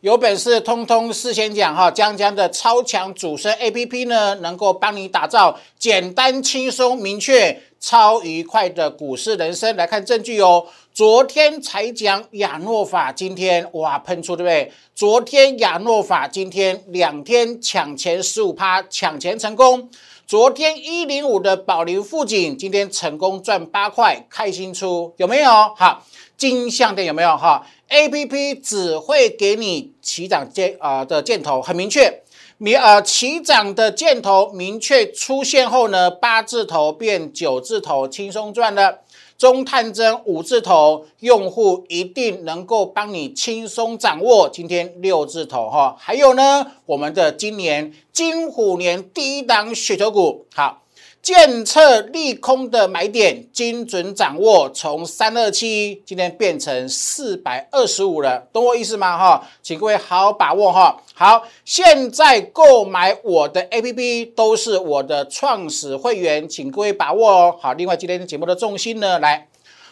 有本事通通事先讲哈，江江的超强主升 A P P 呢，能够帮你打造简单、轻松、明确、超愉快的股市人生。来看证据哦，昨天才讲亚诺法，今天哇喷出对不对？昨天亚诺法，今天两天抢钱十五趴，抢钱成功。昨天一零五的宝林富锦，今天成功赚八块，开心出有没有？好，金项店有没有？哈，A P P 只会给你起涨箭啊的箭头，很明确，明呃起涨的箭头明确出现后呢，八字头变九字头，轻松赚了。中探针五字头用户一定能够帮你轻松掌握。今天六字头哈，还有呢，我们的今年金虎年第一档雪球股，好。监测利空的买点，精准掌握，从三二七今天变成四百二十五了，懂我意思吗？哈，请各位好好把握哈。好，现在购买我的 A P P 都是我的创始会员，请各位把握哦。好，另外今天节目的重心呢，来，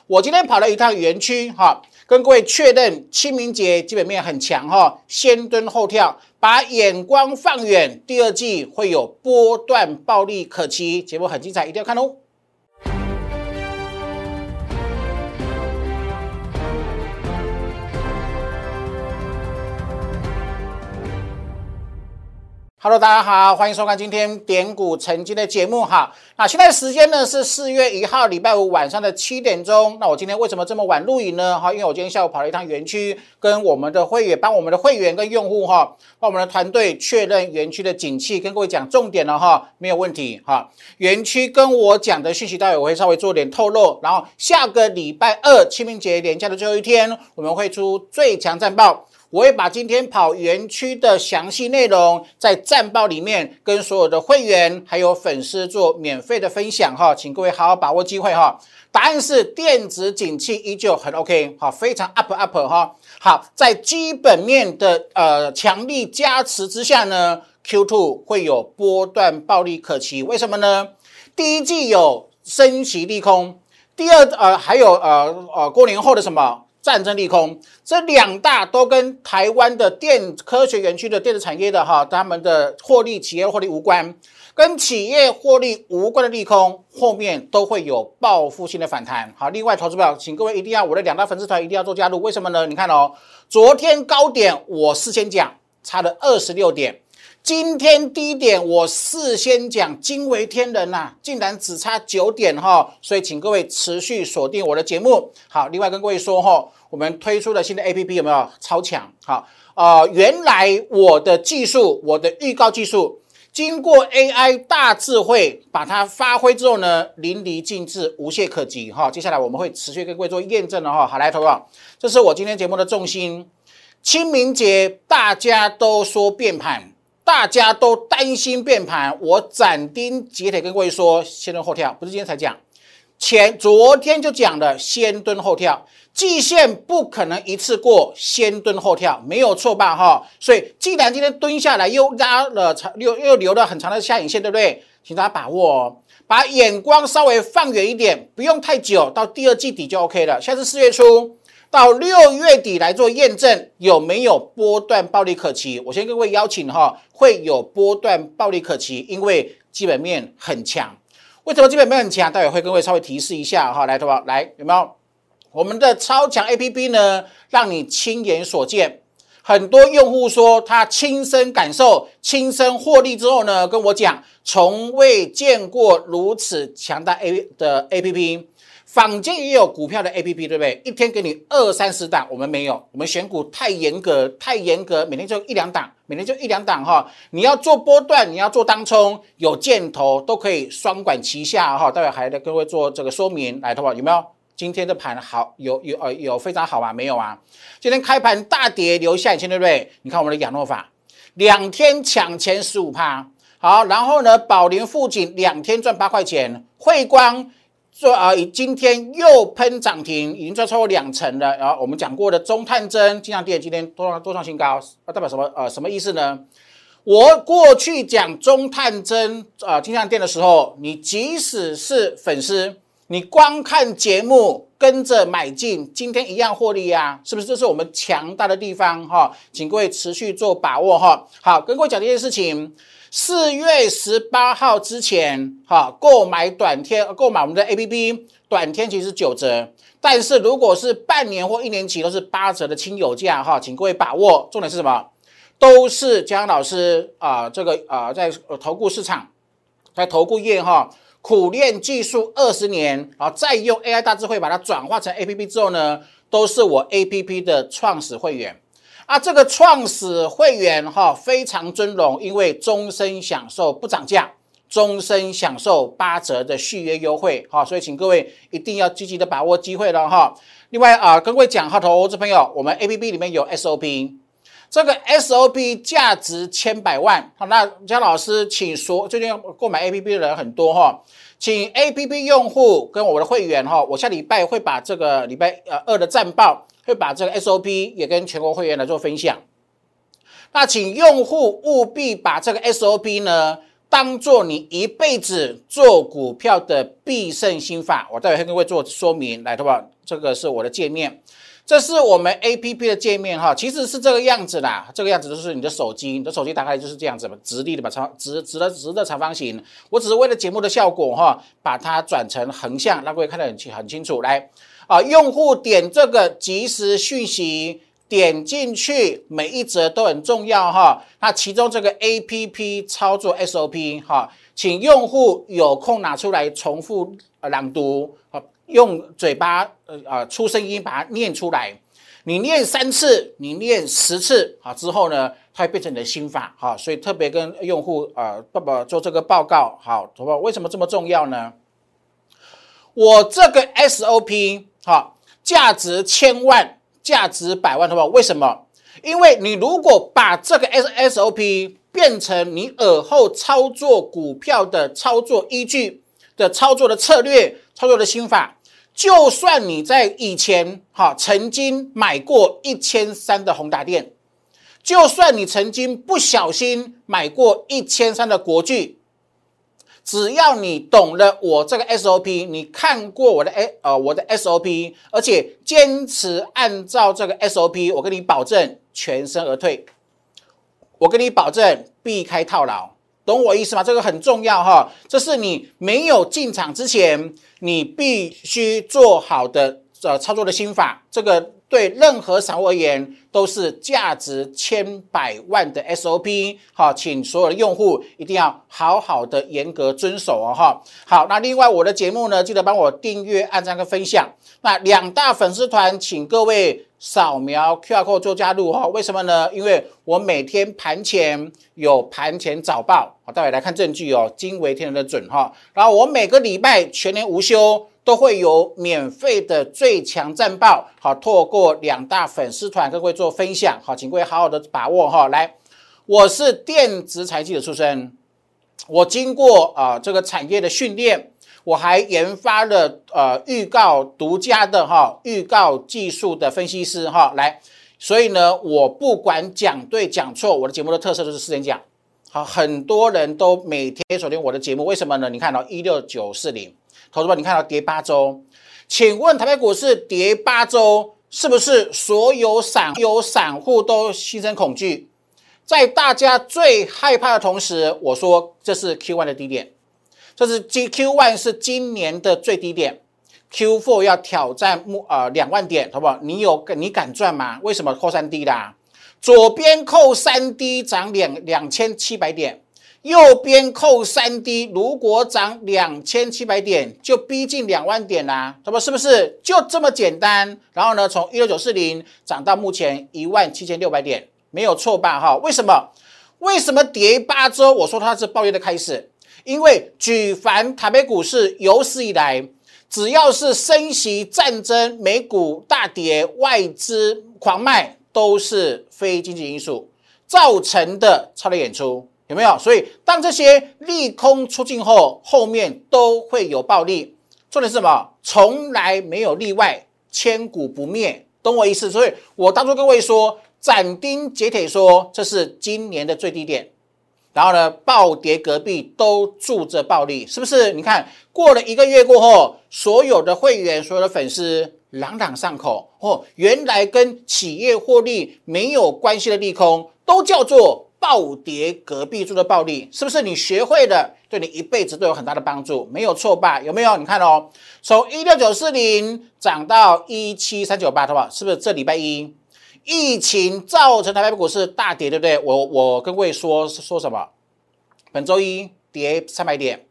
我今天跑了一趟园区，哈。跟各位确认，清明节基本面很强哈，先蹲后跳，把眼光放远，第二季会有波段暴利可期，节目很精彩，一定要看哦。Hello，大家好，欢迎收看今天点股成金的节目哈。那现在时间呢是四月一号礼拜五晚上的七点钟。那我今天为什么这么晚录影呢？哈，因为我今天下午跑了一趟园区，跟我们的会员，帮我们的会员跟用户哈，帮我们的团队确认园区的景气，跟各位讲重点了哈，没有问题哈。园区跟我讲的讯息，待会我会稍微做点透露。然后下个礼拜二清明节连假的最后一天，我们会出最强战报。我会把今天跑园区的详细内容在战报里面跟所有的会员还有粉丝做免费的分享哈，请各位好好把握机会哈。答案是电子景气依旧很 OK，好，非常 up up 哈。好，在基本面的呃强力加持之下呢，Q2 会有波段暴利可期。为什么呢？第一季有升息利空，第二呃还有呃呃过年后的什么？战争利空，这两大都跟台湾的电科学园区的电子产业的哈，他们的获利企业获利无关，跟企业获利无关的利空，后面都会有报复性的反弹。好，另外投资表，请各位一定要我的两大粉丝团一定要做加入，为什么呢？你看哦，昨天高点我事先讲差了二十六点。今天低点我事先讲惊为天人呐，竟然只差九点哈，所以请各位持续锁定我的节目。好，另外跟各位说哈，我们推出的新的 A P P 有没有超强？好，呃，原来我的技术，我的预告技术，经过 A I 大智慧把它发挥之后呢，淋漓尽致，无懈可击哈。接下来我们会持续跟各位做验证的哈。好，来，投啊，这是我今天节目的重心。清明节大家都说变盘。大家都担心变盘，我斩钉截铁跟各位说，先蹲后跳，不是今天才讲，前昨天就讲了，先蹲后跳，季线不可能一次过，先蹲后跳，没有错吧？哈，所以既然今天蹲下来又拉了长，又又留了很长的下影线，对不对？请大家把握哦，把眼光稍微放远一点，不用太久，到第二季底就 OK 了。现在是四月初。到六月底来做验证，有没有波段暴利可期？我先跟各位邀请哈，会有波段暴利可期，因为基本面很强。为什么基本面很强？待会会跟各位稍微提示一下哈。来，同学来有没有我们的超强 A P P 呢？让你亲眼所见。很多用户说他亲身感受、亲身获利之后呢，跟我讲，从未见过如此强大 A 的 A P P。坊间也有股票的 A P P，对不对？一天给你二三十档，我们没有，我们选股太严格，太严格，每天就一两档，每天就一两档哈。你要做波段，你要做当冲，有箭头都可以双管齐下哈。待会还得各位做这个说明，来，的话有没有？今天的盘好，有有呃有非常好吗？没有啊。今天开盘大跌，留下影线，对不对？你看我们的亚诺法，两天抢钱十五趴，好，然后呢，宝林富锦两天赚八块钱，汇光。说啊，今天又喷涨停，已经赚超过两成了。然后我们讲过的中探针、金像店今天多多创新高，啊，代表什么？呃，什么意思呢？我过去讲中探针啊、金像店的时候，你即使是粉丝，你光看节目跟着买进，今天一样获利啊，是不是？这是我们强大的地方哈，请各位持续做把握哈。好，跟各位讲这件事情，四月十八号之前哈，购买短天，购买我们的 A P P，短天其实九折，但是如果是半年或一年期都是八折的亲友价哈，请各位把握。重点是什么？都是江老师啊，这个啊，在投顾市场，在投顾业哈，苦练技术二十年啊，再用 AI 大智慧把它转化成 APP 之后呢，都是我 APP 的创始会员啊。这个创始会员哈非常尊荣，因为终身享受不涨价，终身享受八折的续约优惠哈，所以请各位一定要积极的把握机会了哈。另外啊，跟各位讲哈，投资朋友，我们 APP 里面有 SOP。这个 SOP 价值千百万，好，那江老师，请说，最近购买 APP 的人很多哈，请 APP 用户跟我的会员哈，我下礼拜会把这个礼拜呃二的战报，会把这个 SOP 也跟全国会员来做分享。那请用户务必把这个 SOP 呢，当做你一辈子做股票的必胜心法，我待会会跟各位做说明，来，对吧？这个是我的界面。这是我们 A P P 的界面哈，其实是这个样子啦，这个样子就是你的手机，你的手机打开就是这样子嘛，直立的嘛，长直直的直的长方形。我只是为了节目的效果哈，把它转成横向，让各位看得很清很清楚。来啊，用户点这个即时讯息，点进去，每一则都很重要哈。那其中这个 A P P 操作 S O P 哈，请用户有空拿出来重复朗读好。用嘴巴呃啊出声音把它念出来，你念三次，你念十次好之后呢，它会变成你的心法好，所以特别跟用户啊爸爸做这个报告好，好吧？为什么这么重要呢？我这个 SOP 好，价值千万，价值百万，好不好？为什么？因为你如果把这个 SSOP 变成你耳后操作股票的操作依据的操作的策略、操作的心法。就算你在以前哈曾经买过一千三的宏达电，就算你曾经不小心买过一千三的国巨，只要你懂了我这个 SOP，你看过我的 A 呃我的 SOP，而且坚持按照这个 SOP，我跟你保证全身而退，我跟你保证避开套牢。懂我意思吗？这个很重要哈，这是你没有进场之前，你必须做好的呃操作的心法。这个对任何散户而言都是价值千百万的 SOP。好，请所有的用户一定要好好的严格遵守哦哈。好，那另外我的节目呢，记得帮我订阅、按赞跟分享。那两大粉丝团，请各位。扫描 QR code 做加入哈，为什么呢？因为我每天盘前有盘前早报，好，待会来看证据哦，惊为天人的准哈。然后我每个礼拜全年无休都会有免费的最强战报，好，透过两大粉丝团跟各位做分享，好，请各位好好的把握哈。来，我是电子财记者出身，我经过啊这个产业的训练。我还研发了呃预告独家的哈预告技术的分析师哈来，所以呢我不管讲对讲错，我的节目的特色就是四点讲。好，很多人都每天锁定我的节目，为什么呢？你看到一六九四零，投资者你看到跌八周，请问台北股市跌八周，是不是所有散有散户都心生恐惧？在大家最害怕的同时，我说这是 Q one 的低点。这是 G Q one 是今年的最低点，Q four 要挑战目呃两万点，好不好？你有你敢赚吗？为什么扣三 D 的？左边扣三 D 涨两两千七百点，右边扣三 D，如果涨两千七百点，就逼近两万点啦，那么是不是就这么简单？然后呢，从一六九四零涨到目前一万七千六百点，没有错吧？哈，为什么？为什么跌八周？我说它是暴跌的开始。因为举凡台北股市有史以来，只要是升息、战争、美股大跌、外资狂卖，都是非经济因素造成的超跌演出，有没有？所以当这些利空出尽后，后面都会有暴利。重点是什么？从来没有例外，千古不灭，懂我意思？所以我当初各位说斩钉截铁说，这是今年的最低点。然后呢，暴跌隔壁都住着暴利，是不是？你看过了一个月过后，所有的会员、所有的粉丝朗朗上口哦，原来跟企业获利没有关系的利空，都叫做暴跌隔壁住的暴利，是不是？你学会了，对你一辈子都有很大的帮助，没有错吧？有没有？你看哦，从一六九四零涨到一七三九八，好不好？是不是这礼拜一？疫情造成台北股市大跌，对不对？我我跟各位说说什么？本周一跌三百点，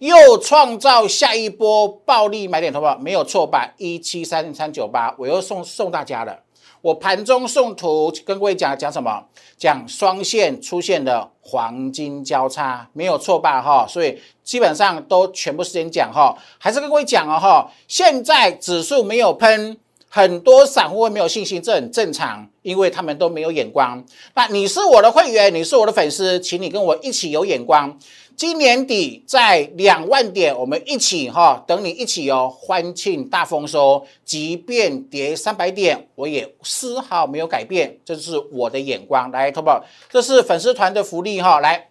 又创造下一波暴利买点，好不好？没有错吧？一七三三九八，我又送送大家了。我盘中送图跟各位讲讲什么？讲双线出现的黄金交叉，没有错吧？哈，所以基本上都全部时间讲哈，还是跟各位讲哦哈。现在指数没有喷。很多散户会没有信心，这很正常，因为他们都没有眼光。那你是我的会员，你是我的粉丝，请你跟我一起有眼光。今年底在两万点，我们一起哈，等你一起哦，欢庆大丰收。即便跌三百点，我也丝毫没有改变，这是我的眼光。来，投保，这是粉丝团的福利哈。来，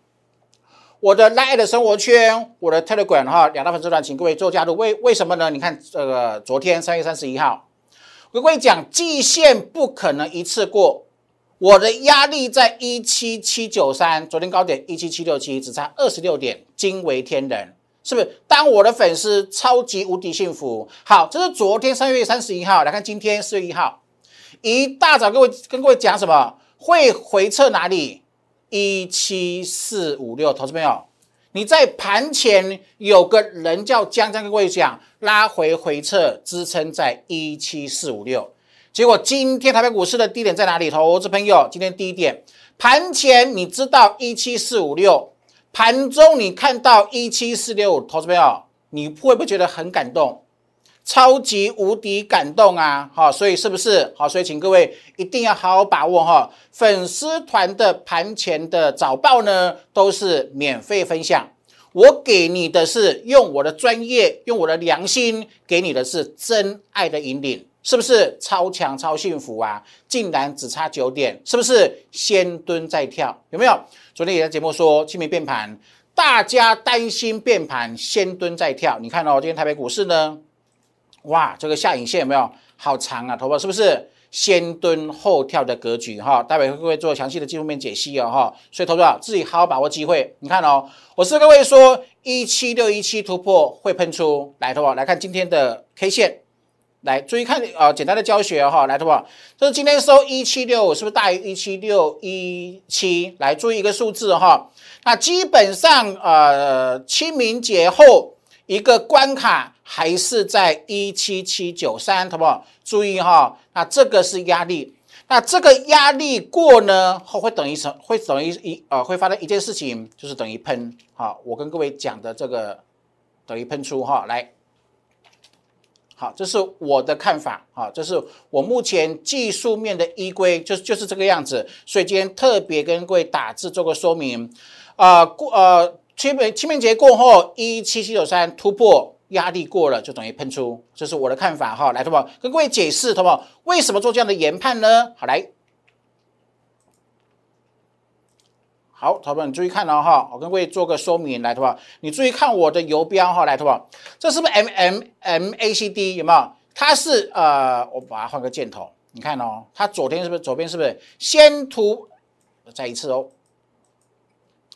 我的 Line 的生活圈，我的 Telegram 哈，两大粉丝团，请各位做加入。为为什么呢？你看这个昨天三月三十一号。我跟你讲，季线不可能一次过。我的压力在一七七九三，昨天高点一七七六七，只差二十六点，惊为天人，是不是？当我的粉丝超级无敌幸福。好，这是昨天三月三十一号，来看今天四月一号，一大早各位跟各位讲什么？会回撤哪里？一七四五六，投资朋友。你在盘前有个人叫江江跟各位讲，拉回回撤支撑在一七四五六，结果今天台北股市的低点在哪里？投资朋友，今天低点盘前你知道一七四五六，盘中你看到一七四六，投资朋友，你会不会觉得很感动？超级无敌感动啊！好，所以是不是好？所以请各位一定要好好把握哈。粉丝团的盘前的早报呢，都是免费分享。我给你的是用我的专业，用我的良心，给你的是真爱的引领，是不是超强超幸福啊？竟然只差九点，是不是先蹲再跳？有没有？昨天也在节目说清明变盘，大家担心变盘，先蹲再跳。你看哦，今天台北股市呢？哇，这个下影线有没有好长啊？头发是不是先蹲后跳的格局哈？待会会会做详细的技术面解析哦哈？所以投资者自己好好把握机会。你看哦，我是各位说一七六一七突破会喷出来，投保来看今天的 K 线，来注意看啊，简单的教学哈，来投保，这是今天收一七六，是不是大于一七六一七？来注意一个数字哈，那基本上呃清明节后一个关卡。还是在一七七九三，好不？注意哈，那这个是压力，那这个压力过呢，后会等于什？会等于一呃，会发生一件事情，就是等于喷。好，我跟各位讲的这个等于喷出哈，来，好，这是我的看法啊，这是我目前技术面的依规，就就是这个样子。所以今天特别跟各位打字做个说明啊，过呃清明清明节过后一七七九三突破。压力过了就等于喷出，这是我的看法哈。来，同学跟各位解释，同学为什么做这样的研判呢？好，来，好，同学们注意看了哈，我跟各位做个说明，来，同学你注意看我的游标哈，来，同学这是不是 M M M A C D 有没有？它是呃，我把它换个箭头，你看哦，它左边是不是左边是不是先突再一次哦？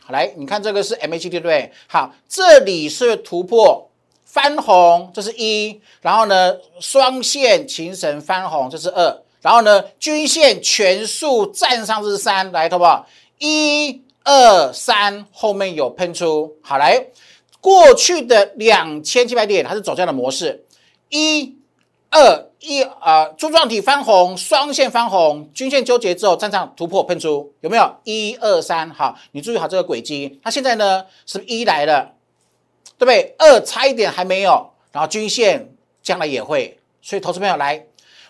好，来，你看这个是 M A C D 对不对？好，这里是突破。翻红，这是一，然后呢，双线形成翻红，这是二，然后呢，均线全数站上是三，来，好不？一二三，后面有喷出，好来，过去的两千七百点它是走这样的模式，一二一啊，柱状体翻红，双线翻红，均线纠结之后站上突破喷出，有没有？一二三，好，你注意好这个轨迹，它现在呢是一来了。对不对？二差一点还没有，然后均线将来也会，所以投资朋友来，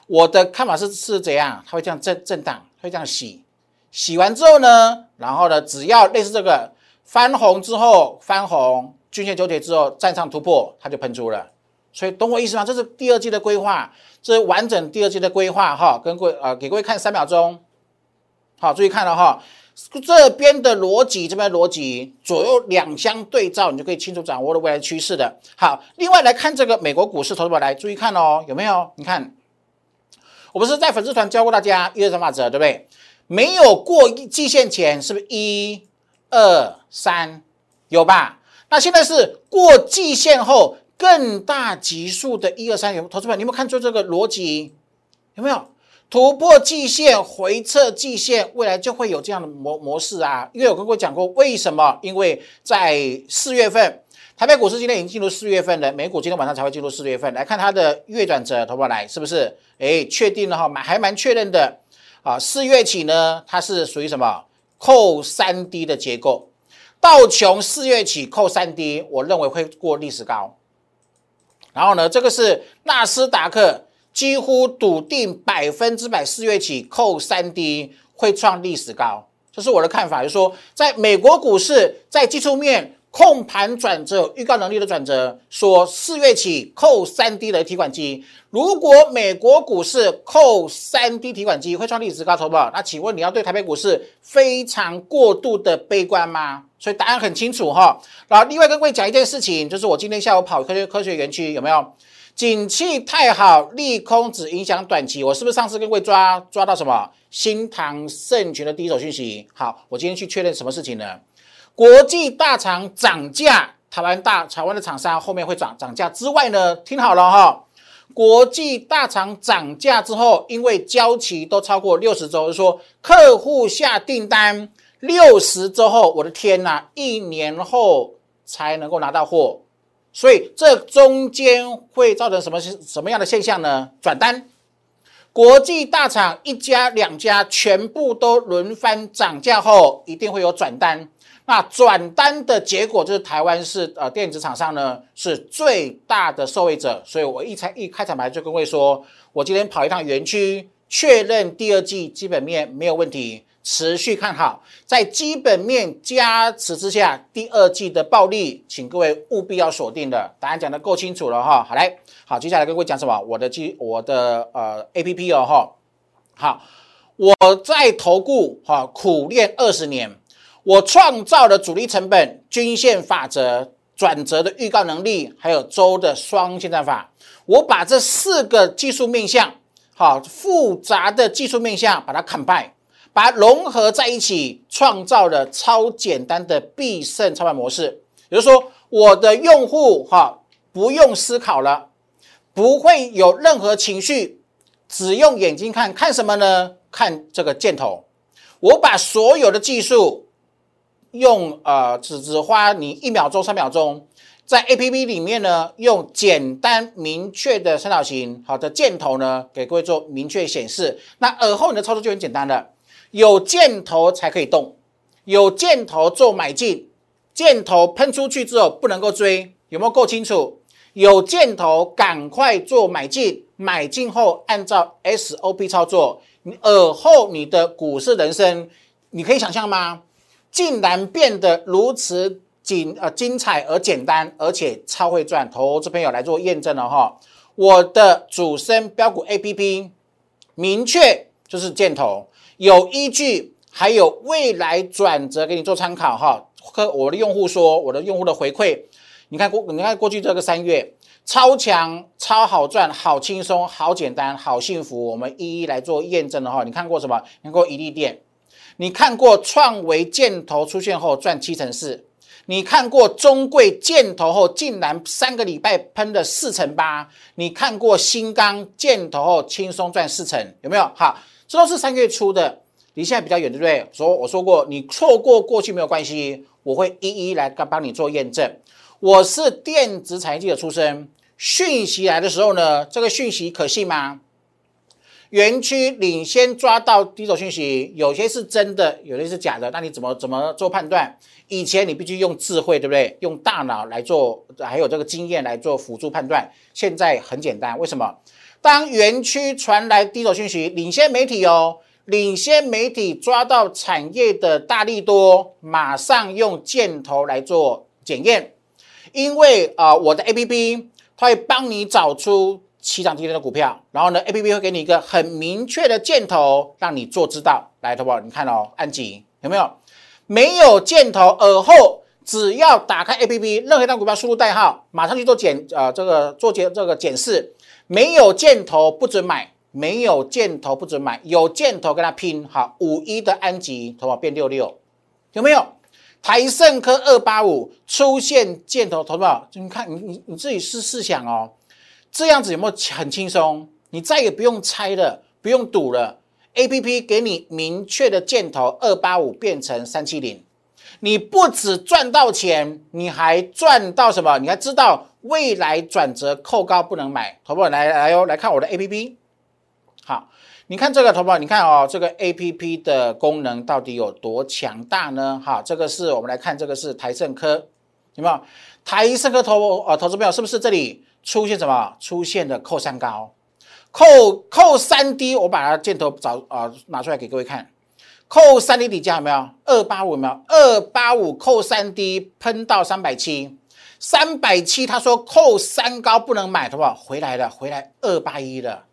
我的看法是是怎样？它会这样震震荡，会这样洗，洗完之后呢，然后呢，只要类似这个翻红之后翻红，均线纠结之后站上突破，它就喷出了。所以懂我意思吗？这是第二季的规划，这是完整第二季的规划哈。跟各位呃，给各位看三秒钟，好，注意看了哈。这边的逻辑，这边的逻辑，左右两相对照，你就可以清楚掌握了未来趋势的。好，另外来看这个美国股市，投资者来注意看哦，有没有？你看，我不是在粉丝团教过大家一二三法则，对不对？没有过季线前，是不是一二三？有吧？那现在是过季线后更大级数的一二三，有投资者，你有没有看出这个逻辑？有没有？突破季线，回撤季线，未来就会有这样的模模式啊！因为我跟各位讲过，为什么？因为在四月份，台北股市今天已经进入四月份了，美股今天晚上才会进入四月份。来看它的月转折，投保来是不是？哎，确定了哈，蛮还蛮确认的啊！四月起呢，它是属于什么？扣三 D 的结构，道琼四月起扣三 D，我认为会过历史高。然后呢，这个是纳斯达克。几乎笃定百分之百，四月起扣三 D 会创历史高，这是我的看法。就是说，在美国股市在技术面控盘转折、预告能力的转折，说四月起扣三 D 的提款机，如果美国股市扣三 D 提款机会创历史高，投保，那请问你要对台北股市非常过度的悲观吗？所以答案很清楚哈。然后另外跟各位讲一件事情，就是我今天下午跑科学科学园区有没有？景气太好，利空只影响短期。我是不是上次跟各位抓抓到什么新唐盛群的第一手讯息？好，我今天去确认什么事情呢？国际大厂涨价，台湾大台湾的厂商后面会涨涨价之外呢？听好了哈，国际大厂涨价之后，因为交期都超过六十周，就说客户下订单六十周后，我的天呐，一年后才能够拿到货。所以这中间会造成什么什么样的现象呢？转单，国际大厂一家两家全部都轮番涨价后，一定会有转单。那转单的结果就是台湾是呃电子厂商呢是最大的受惠者。所以我一开一开场白就跟各位说，我今天跑一趟园区，确认第二季基本面没有问题。持续看好，在基本面加持之下，第二季的暴利，请各位务必要锁定的。答案讲的够清楚了哈，好来，好，接下来跟各位讲什么？我的基，我的呃 A P P 哦哈，好，我在投顾哈苦练二十年，我创造了主力成本、均线法则、转折的预告能力，还有周的双线战法，我把这四个技术面向，好复杂的技术面向，把它砍败。把它融合在一起，创造了超简单的必胜操盘模式。也就是说，我的用户哈不用思考了，不会有任何情绪，只用眼睛看看什么呢？看这个箭头。我把所有的技术用呃只只花你一秒钟、三秒钟，在 A P P 里面呢，用简单明确的三角形好的箭头呢，给各位做明确显示。那而后你的操作就很简单了。有箭头才可以动，有箭头做买进，箭头喷出去之后不能够追，有没有够清楚？有箭头赶快做买进，买进后按照 SOP 操作，你尔后你的股市人生，你可以想象吗？竟然变得如此精呃精彩而简单，而且超会赚，投资朋友来做验证了哈。我的主升标股 APP 明确就是箭头。有依据，还有未来转折给你做参考哈。和我的用户说，我的用户的回馈，你看过，你看过去这个三月超强、超好赚、好轻松、好简单、好幸福，我们一一来做验证的哈。你看过什么？你看过一利店？你看过创维箭头出现后赚七成四？你看过中贵箭头后竟然三个礼拜喷了四成八？你看过新钢箭头后轻松赚四成？有没有？好。这都是三月初的，离现在比较远，对不对？说我说过，你错过过去没有关系，我会一一来帮帮你做验证。我是电子产业记者出身，讯息来的时候呢，这个讯息可信吗？园区领先抓到第一手讯息，有些是真的，有些是假的，那你怎么怎么做判断？以前你必须用智慧，对不对？用大脑来做，还有这个经验来做辅助判断。现在很简单，为什么？当园区传来第一手讯息，领先媒体哦，领先媒体抓到产业的大力多，马上用箭头来做检验，因为啊，我的 A P P 它会帮你找出七涨今天的股票，然后呢，A P P 会给你一个很明确的箭头，让你做知道。来，投保，你看哦，安吉有没有？没有箭头，耳后只要打开 A P P，任何一张股票输入代号，马上去做检呃这个做检这个检视，没有箭头不准买，没有箭头不准买，有箭头跟他拼，好，五一的安吉，投保变六六，有没有？台盛科二八五出现箭头，投保，你看你你你自己试试想哦，这样子有没有很轻松？你再也不用猜了，不用赌了，A P P 给你明确的箭头，二八五变成三七零，你不止赚到钱，你还赚到什么？你还知道未来转折扣高不能买，投保来来哦，来看我的 A P P，好。你看这个投保，你看哦，这个 A P P 的功能到底有多强大呢？哈，这个是我们来看，这个是台盛科，有没有？台盛科投呃投资朋友是不是这里出现什么？出现的扣三高，扣扣三低，我把它箭头找啊拿出来给各位看，扣三低底价有没有？二八五有没有？二八五扣三低喷到三百七，三百七他说扣三高不能买，好不好？回来了，回来二八一了。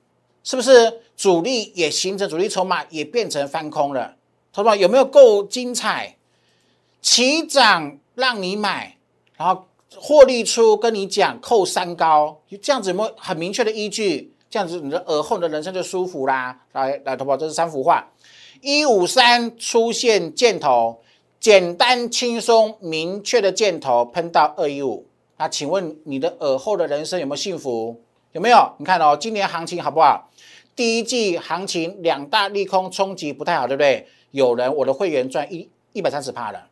是不是主力也形成主力筹码也变成翻空了？投保有没有够精彩？起涨让你买，然后获利出跟你讲扣三高，这样子有没有很明确的依据？这样子你的耳后的人生就舒服啦。来来，投保这是三幅画，一五三出现箭头，简单轻松明确的箭头喷到二一五，那请问你的耳后的人生有没有幸福？有没有？你看哦，今年行情好不好？第一季行情两大利空冲击不太好，对不对？有人我的会员赚一一百三十趴了，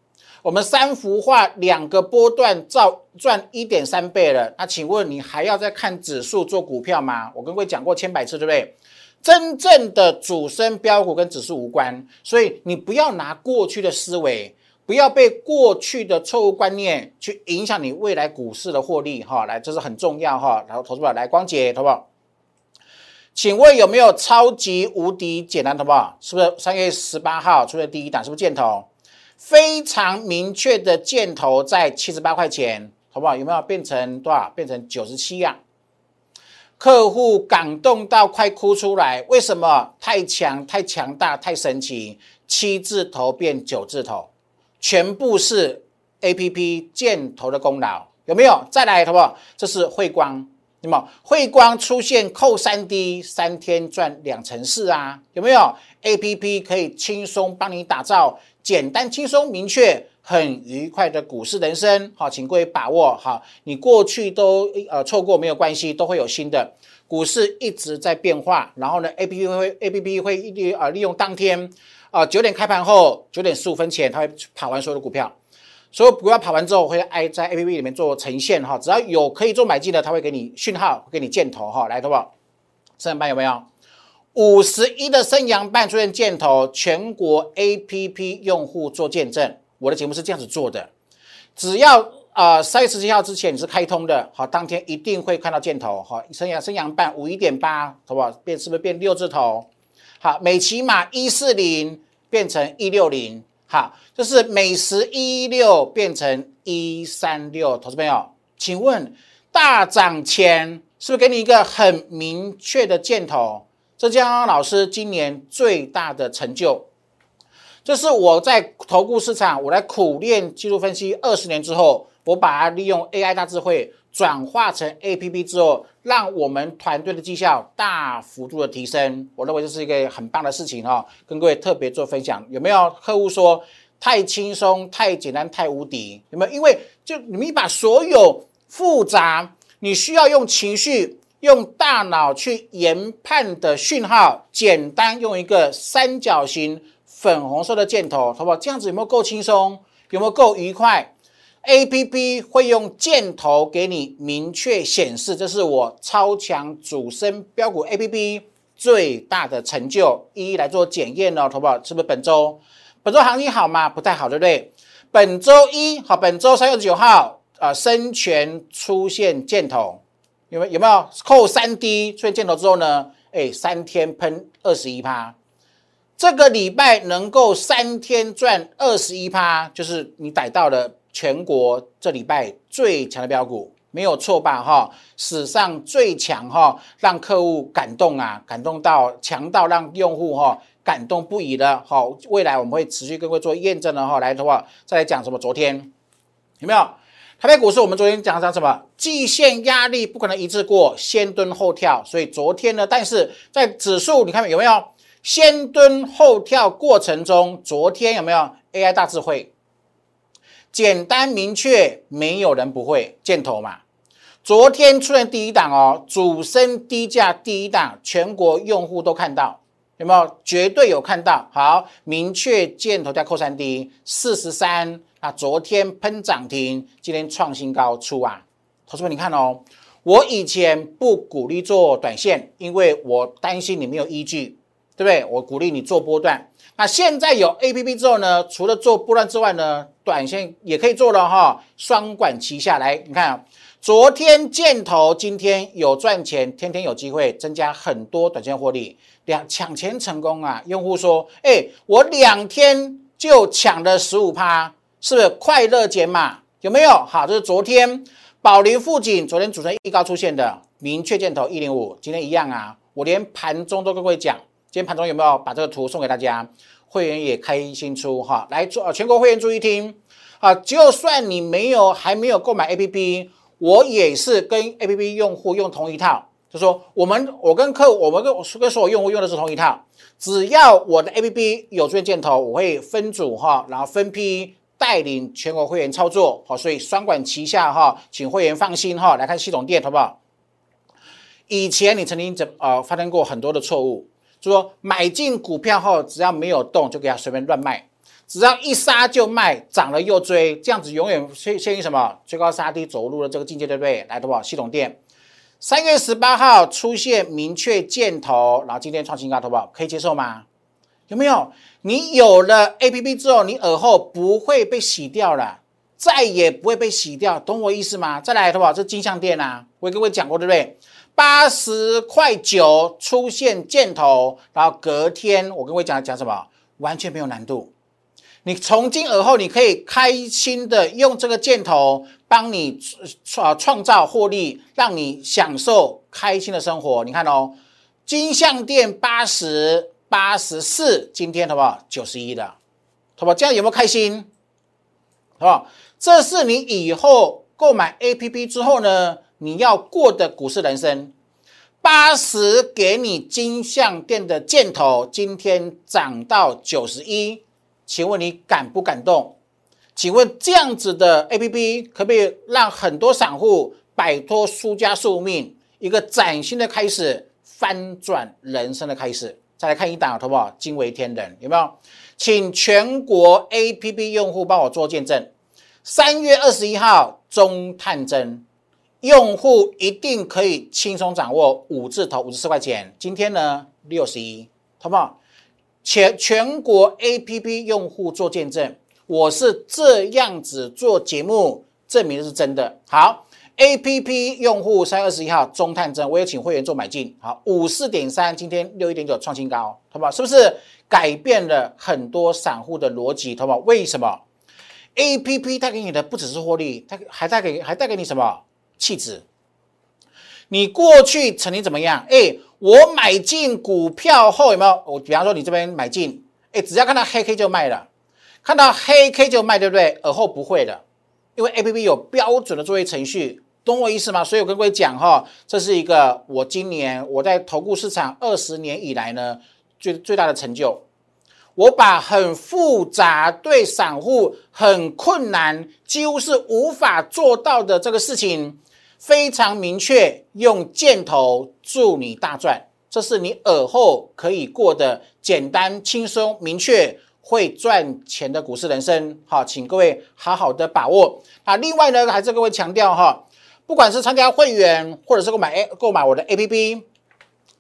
我们三幅画两个波段照赚一点三倍了。那请问你还要再看指数做股票吗？我跟各位讲过千百次，对不对？真正的主升标股跟指数无关，所以你不要拿过去的思维，不要被过去的错误观念去影响你未来股市的获利哈。来，这是很重要哈。然后投资宝来光姐，投保。请问有没有超级无敌简单，好不好？是不是三月十八号出现第一档？是不是箭头？非常明确的箭头在七十八块钱，好不好？有没有变成多少？变成九十七呀？客户感动到快哭出来，为什么？太强、太强大、太神奇！七字头变九字头，全部是 A P P 箭头的功劳，有没有？再来，好不好？这是汇光。那么汇光出现扣三 D，三天赚两成四啊，有没有？A P P 可以轻松帮你打造简单、轻松、明确、很愉快的股市人生。好，请各位把握好，你过去都呃错过没有关系，都会有新的股市一直在变化。然后呢，A P P 会 A P P 会利啊利用当天啊九点开盘后九点十五分前，它会跑完所有的股票。所有股票跑完之后，会挨在 A P P 里面做呈现哈，只要有可以做买进的，它会给你讯号，给你箭头哈，来，好不好？升阳板有没有？五十一的升阳半出现箭头，全国 A P P 用户做见证。我的节目是这样子做的，只要啊三月十七号之前你是开通的，好，当天一定会看到箭头哈。升阳升阳半五一点八，好不好？变是不是变六字头？好，美骑马一四零变成一六零。好，就是美食一六变成一三六，投资朋友，请问大涨前是不是给你一个很明确的箭头？这江老师今年最大的成就，这是我在投顾市场，我来苦练技术分析二十年之后，我把它利用 AI 大智慧转化成 APP 之后。让我们团队的绩效大幅度的提升，我认为这是一个很棒的事情哈，跟各位特别做分享。有没有客户说太轻松、太简单、太无敌？有没有？因为就你们把所有复杂，你需要用情绪、用大脑去研判的讯号，简单用一个三角形粉红色的箭头，好不好？这样子有没有够轻松？有没有够愉快？A P P 会用箭头给你明确显示，这是我超强主升标股 A P P 最大的成就，一一来做检验哦，好不好？是不是本周本周行情好吗？不太好，对不对？本周一好，本周三月十九号啊，深全出现箭头，有没有有没有扣三 D 出现箭头之后呢？哎，三天喷二十一趴，这个礼拜能够三天赚二十一趴，就是你逮到了。全国这礼拜最强的标股没有错吧？哈，史上最强哈，让客户感动啊，感动到强到让用户哈感动不已的。好，未来我们会持续跟各位做验证的哈。来的话，再来讲什么？昨天有没有台北股市？我们昨天讲讲什么？季线压力不可能一次过，先蹲后跳。所以昨天呢，但是在指数你看有没有先蹲后跳过程中，昨天有没有 AI 大智慧？简单明确，没有人不会箭头嘛。昨天出现第一档哦，主升低价第一档，全国用户都看到，有没有？绝对有看到。好，明确箭头加扣三 D 四十三，啊昨天喷涨停，今天创新高出啊。同学们，你看哦，我以前不鼓励做短线，因为我担心你没有依据，对不对？我鼓励你做波段。那现在有 A P P 之后呢，除了做波段之外呢，短线也可以做了哈，双管齐下来。你看啊，昨天箭头，今天有赚钱，天天有机会增加很多短线获利，两抢钱成功啊！用户说，哎，我两天就抢了十五趴，是不是快乐减码？有没有？好，这是昨天宝林附近，昨天主升一高出现的明确箭头一零五，今天一样啊，我连盘中都跟各位讲。今天盘中有没有把这个图送给大家？会员也开心出哈，来做全国会员注意听啊！就算你没有还没有购买 APP，我也是跟 APP 用户用同一套，就说我们我跟客我们跟跟所有用户用的是同一套，只要我的 APP 有出现箭头，我会分组哈，然后分批带领全国会员操作好，所以双管齐下哈，请会员放心哈，来看系统店好不好？以前你曾经怎呃发生过很多的错误。就说买进股票后，只要没有动，就给他随便乱卖；只要一杀就卖，涨了又追，这样子永远陷陷于什么最高杀低走路的这个境界，对不对？来，好不好？系统店三月十八号出现明确箭头，然后今天创新高，好不好？可以接受吗？有没有？你有了 A P P 之后，你耳后不会被洗掉了，再也不会被洗掉，懂我意思吗？再来，好不好？这金像店啊，我也跟各位讲过，对不对？八十块九出现箭头，然后隔天我跟各位讲讲什么，完全没有难度。你从今而后，你可以开心的用这个箭头帮你创创造获利，让你享受开心的生活。你看哦，金项店八十八十四，今天好不好？九十一的，好不好？这样有没有开心？好不好？这是你以后购买 A P P 之后呢？你要过的股市人生，八十给你金项店的箭头，今天涨到九十一，请问你感不感动？请问这样子的 A P P 可不可以让很多散户摆脱输家宿命，一个崭新的开始，翻转人生的开始？再来看一档，好不好？惊为天人，有没有？请全国 A P P 用户帮我做见证，三月二十一号中探针。用户一定可以轻松掌握五字头五十四块钱，今天呢六十一，好不好？全全国 A P P 用户做见证，我是这样子做节目，证明是真的。好，A P P 用户三月二十一号中探针，我也请会员做买进。好，五四点三，今天六一点九创新高，好不好？是不是改变了很多散户的逻辑？好不好？为什么 A P P 带给你的不只是获利，它还带给还带给你什么？气质，你过去曾经怎么样？哎，我买进股票后有没有？我比方说你这边买进，哎，只要看到黑 K 就卖了，看到黑 K 就卖，对不对？而后不会的，因为 A P P 有标准的作业程序，懂我意思吗？所以我跟各位讲哈，这是一个我今年我在投顾市场二十年以来呢最最大的成就。我把很复杂、对散户很困难、几乎是无法做到的这个事情。非常明确，用箭头助你大赚，这是你耳后可以过得简单、轻松、明确、会赚钱的股市人生。好，请各位好好的把握。啊另外呢，还是各位强调哈，不管是参加会员，或者是购买 A 购买我的 A P P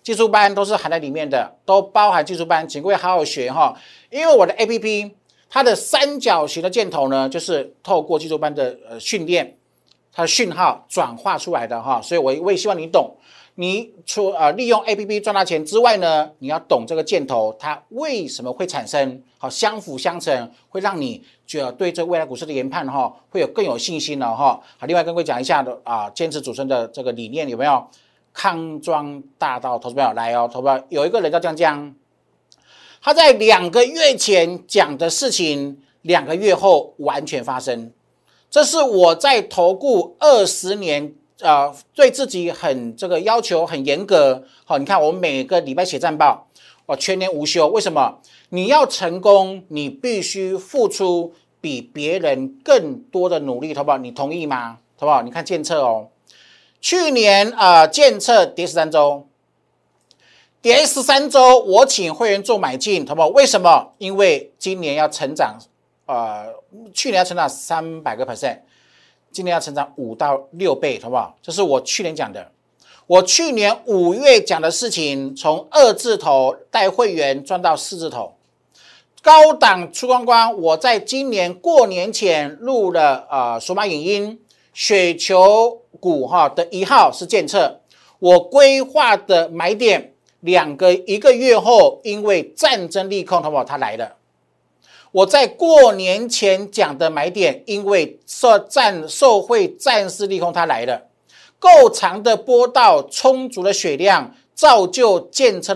技术班，都是含在里面的，都包含技术班，请各位好好学哈。因为我的 A P P 它的三角形的箭头呢，就是透过技术班的呃训练。它的讯号转化出来的哈，所以我我也希望你懂。你除呃利用 A P P 赚大钱之外呢，你要懂这个箭头它为什么会产生，好相辅相成，会让你就对这未来股市的研判哈，会有更有信心了哈。好，另外跟各位讲一下的啊，坚持主升的这个理念有没有？康庄大道投资票来哦，投资票有一个人叫江江，他在两个月前讲的事情，两个月后完全发生。这是我在投顾二十年，呃，对自己很这个要求很严格。好，你看我每个礼拜写战报，我全年无休。为什么？你要成功，你必须付出比别人更多的努力，好不好？你同意吗？好不好？你看建测哦，去年啊，建测跌十三周。跌十三周，我请会员做买进，好不好？为什么？因为今年要成长，呃，去年要成长三百个 percent，今年要成长五到六倍，好不好？这是我去年讲的。我去年五月讲的事情，从二字头带会员赚到四字头，高档出光光。我在今年过年前录了呃数码影音，雪球股哈的一号是建测，我规划的买点。两个一个月后，因为战争利空，好不好？他来了。我在过年前讲的买点，因为受战受会战事利空，它来了。够长的波道，充足的血量，造就建车